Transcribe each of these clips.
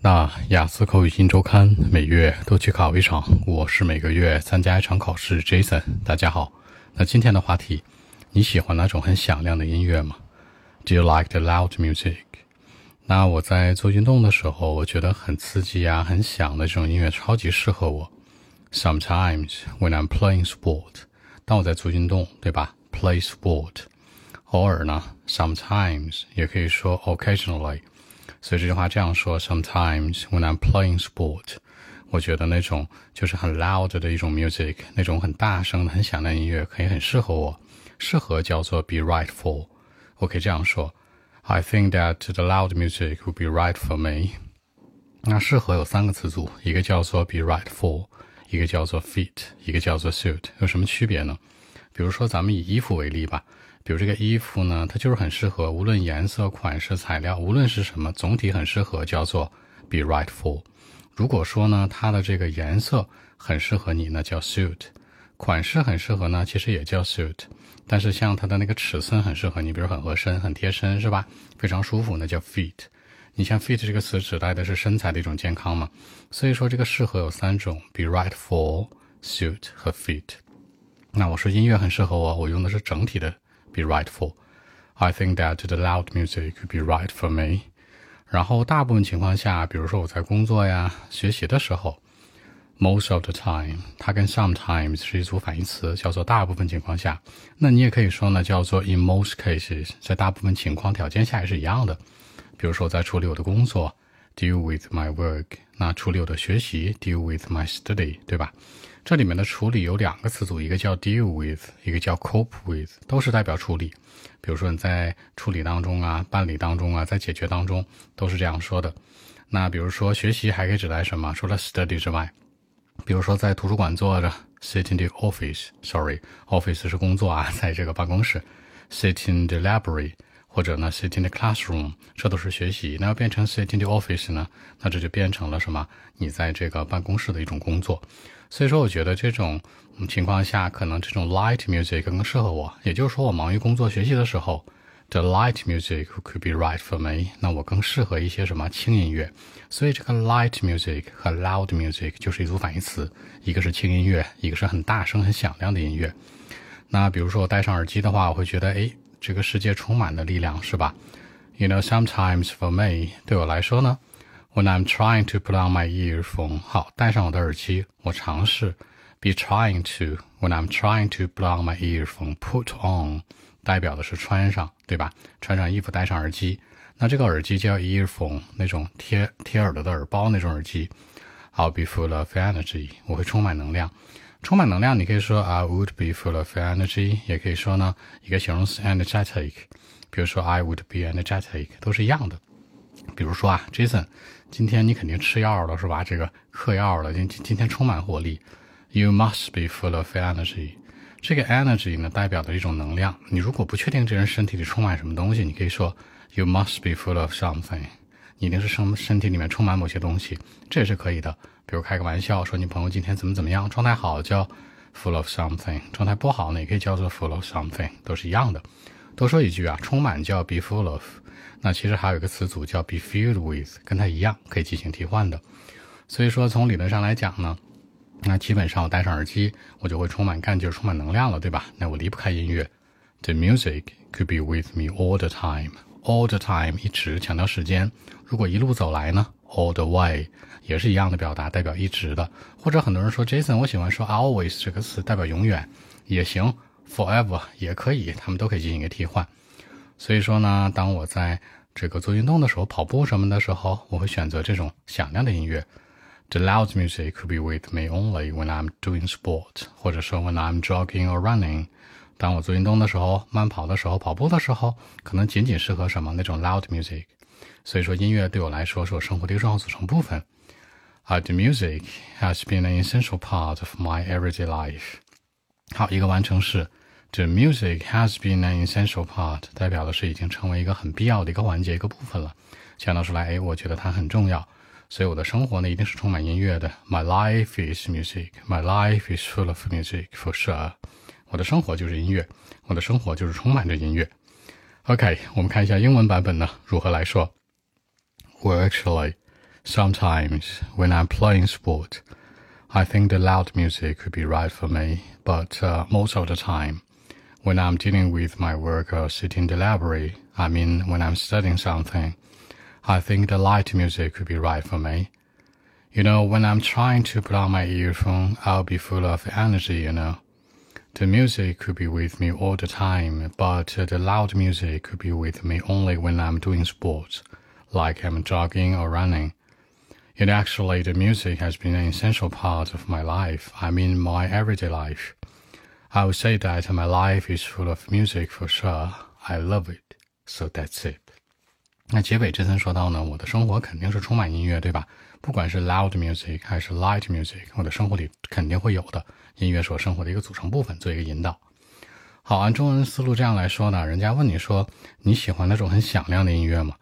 那雅思口语新周刊每月都去考一场，我是每个月参加一场考试。Jason，大家好。那今天的话题，你喜欢那种很响亮的音乐吗？Do you like the loud music？那我在做运动的时候，我觉得很刺激啊，很响的这种音乐超级适合我。Sometimes when I'm playing sport，当我在做运动，对吧？Play sport。偶尔呢，sometimes 也可以说 occasionally。所以这句话这样说：Sometimes when I'm playing sport，我觉得那种就是很 loud 的一种 music，那种很大声的、很响的音乐，可以很适合我。适合叫做 be right for。我可以这样说：I think that the loud music would be right for me。那适合有三个词组，一个叫做 be right for，一个叫做 fit，一个叫做 suit。有什么区别呢？比如说咱们以衣服为例吧。比如这个衣服呢，它就是很适合，无论颜色、款式、材料，无论是什么，总体很适合，叫做 be right for。如果说呢，它的这个颜色很适合你，那叫 suit；款式很适合呢，其实也叫 suit。但是像它的那个尺寸很适合你，比如很合身、很贴身，是吧？非常舒服，那叫 fit。你像 fit 这个词指代的是身材的一种健康嘛？所以说这个适合有三种：be right for、suit 和 fit。那我说音乐很适合我，我用的是整体的。be right for. I think that the loud music could be right for me. 然后大部分情况下，比如说我在工作呀、学习的时候，most of the time，它跟 sometimes 是一组反义词，叫做大部分情况下。那你也可以说呢，叫做 in most cases，在大部分情况条件下也是一样的。比如说我在处理我的工作，deal with my work， 那处理我的学习，deal with my study，对吧？这里面的处理有两个词组，一个叫 deal with，一个叫 cope with，都是代表处理。比如说你在处理当中啊，办理当中啊，在解决当中，都是这样说的。那比如说学习还可以指代什么？除了 study 之外，比如说在图书馆坐着，sit in the office，sorry，office 是工作啊，在这个办公室，sit in the library，或者呢 sit in the classroom，这都是学习。那要变成 sit in the office 呢？那这就变成了什么？你在这个办公室的一种工作。所以说，我觉得这种情况下，可能这种 light music 更适合我。也就是说，我忙于工作学习的时候，the light music could be right for me。那我更适合一些什么轻音乐。所以，这个 light music 和 loud music 就是一组反义词，一个是轻音乐，一个是很大声、很响亮的音乐。那比如说，我戴上耳机的话，我会觉得，哎，这个世界充满了力量，是吧？You know, sometimes for me，对我来说呢。When I'm trying to put on my earphone，好，戴上我的耳机，我尝试。Be trying to when I'm trying to put on my earphone, put on 代表的是穿上，对吧？穿上衣服，戴上耳机。那这个耳机叫 earphone，那种贴贴耳朵的耳包那种耳机。I'll be full of energy，我会充满能量。充满能量，你可以说 I would be full of energy，也可以说呢一个形容词 energetic。比如说 I would be energetic，都是一样的。比如说啊，Jason。今天你肯定吃药了是吧？这个嗑药了，今今天充满活力。You must be full of energy。这个 energy 呢，代表的一种能量。你如果不确定这人身体里充满什么东西，你可以说 You must be full of something。你一定是身身体里面充满某些东西，这也是可以的。比如开个玩笑说你朋友今天怎么怎么样，状态好叫 full of something，状态不好呢也可以叫做 full of something，都是一样的。多说一句啊，充满叫 be full of。那其实还有一个词组叫 be filled with，跟它一样可以进行替换的。所以说从理论上来讲呢，那基本上我戴上耳机，我就会充满干劲、充满能量了，对吧？那我离不开音乐。The music could be with me all the time，all the time 一直强调时间。如果一路走来呢，all the way 也是一样的表达，代表一直的。或者很多人说 Jason，我喜欢说 always 这个词，代表永远也行，forever 也可以，他们都可以进行一个替换。所以说呢，当我在这个做运动的时候、跑步什么的时候，我会选择这种响亮的音乐。The loud music could be with me only when I'm doing sport，或者说 when I'm jogging or running。当我做运动的时候、慢跑的时候、跑步的时候，可能仅仅适合什么那种 loud music。所以说，音乐对我来说是我生活的一个重要组成部分。啊，the music has been an essential part of my everyday life。好，一个完成式。The music has been an essential part，代表的是已经成为一个很必要的一个环节、一个部分了。强调出来，哎，我觉得它很重要，所以我的生活呢一定是充满音乐的。My life is music. My life is full of music for sure. 我的生活就是音乐，我的生活就是充满着音乐。OK，我们看一下英文版本呢如何来说。Well, actually, Sometimes when I'm playing sport, I think the loud music could be right for me, but uh, most of the time, when I'm dealing with my work or sitting in the library, I mean when I'm studying something, I think the light music could be right for me. You know, when I'm trying to put on my earphone, I'll be full of energy, you know. The music could be with me all the time, but the loud music could be with me only when I'm doing sports, like I'm jogging or running. It actually, the music has been an essential part of my life. I mean, my everyday life. I would say that my life is full of music for sure. I love it. So that's it. 那结尾这层说到呢，我的生活肯定是充满音乐，对吧？不管是 loud music 还是 light music，我的生活里肯定会有的。音乐是我生活的一个组成部分，做一个引导。好，按中文思路这样来说呢，人家问你说你喜欢那种很响亮的音乐吗？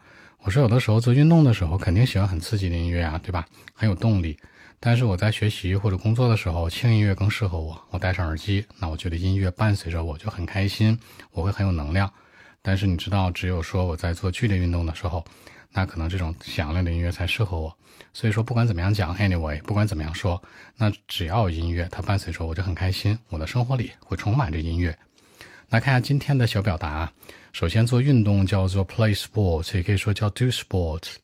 我说有的时候做运动的时候，肯定喜欢很刺激的音乐啊，对吧？很有动力。但是我在学习或者工作的时候，轻音乐更适合我。我戴上耳机，那我觉得音乐伴随着我就很开心，我会很有能量。但是你知道，只有说我在做剧烈运动的时候，那可能这种响亮的音乐才适合我。所以说，不管怎么样讲，anyway，不管怎么样说，那只要有音乐，它伴随着我就很开心。我的生活里会充满着音乐。来看一下今天的小表达。首先，做运动叫做 play sports，也可以说叫 do sports，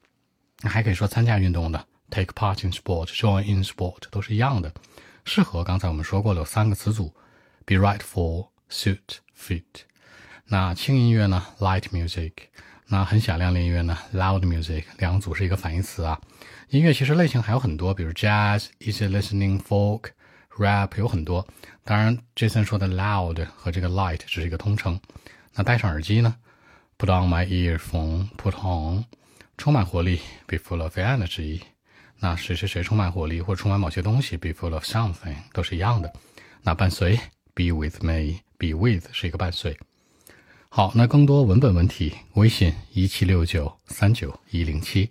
还可以说参加运动的 take part in sport，join in sport，都是一样的。适合刚才我们说过的，有三个词组：be right for，suit，fit。那轻音乐呢？light music。那很响亮的音乐呢？loud music。两组是一个反义词啊。音乐其实类型还有很多，比如 jazz，easy listening，folk。Rap 有很多，当然，Jason 说的 loud 和这个 light 只是一个通称。那戴上耳机呢？Put on my earphone，put on，充满活力，be full of energy。那谁谁谁充满活力或充满某些东西，be full of something，都是一样的。那伴随，be with me，be with 是一个伴随。好，那更多文本问题，微信一七六九三九一零七。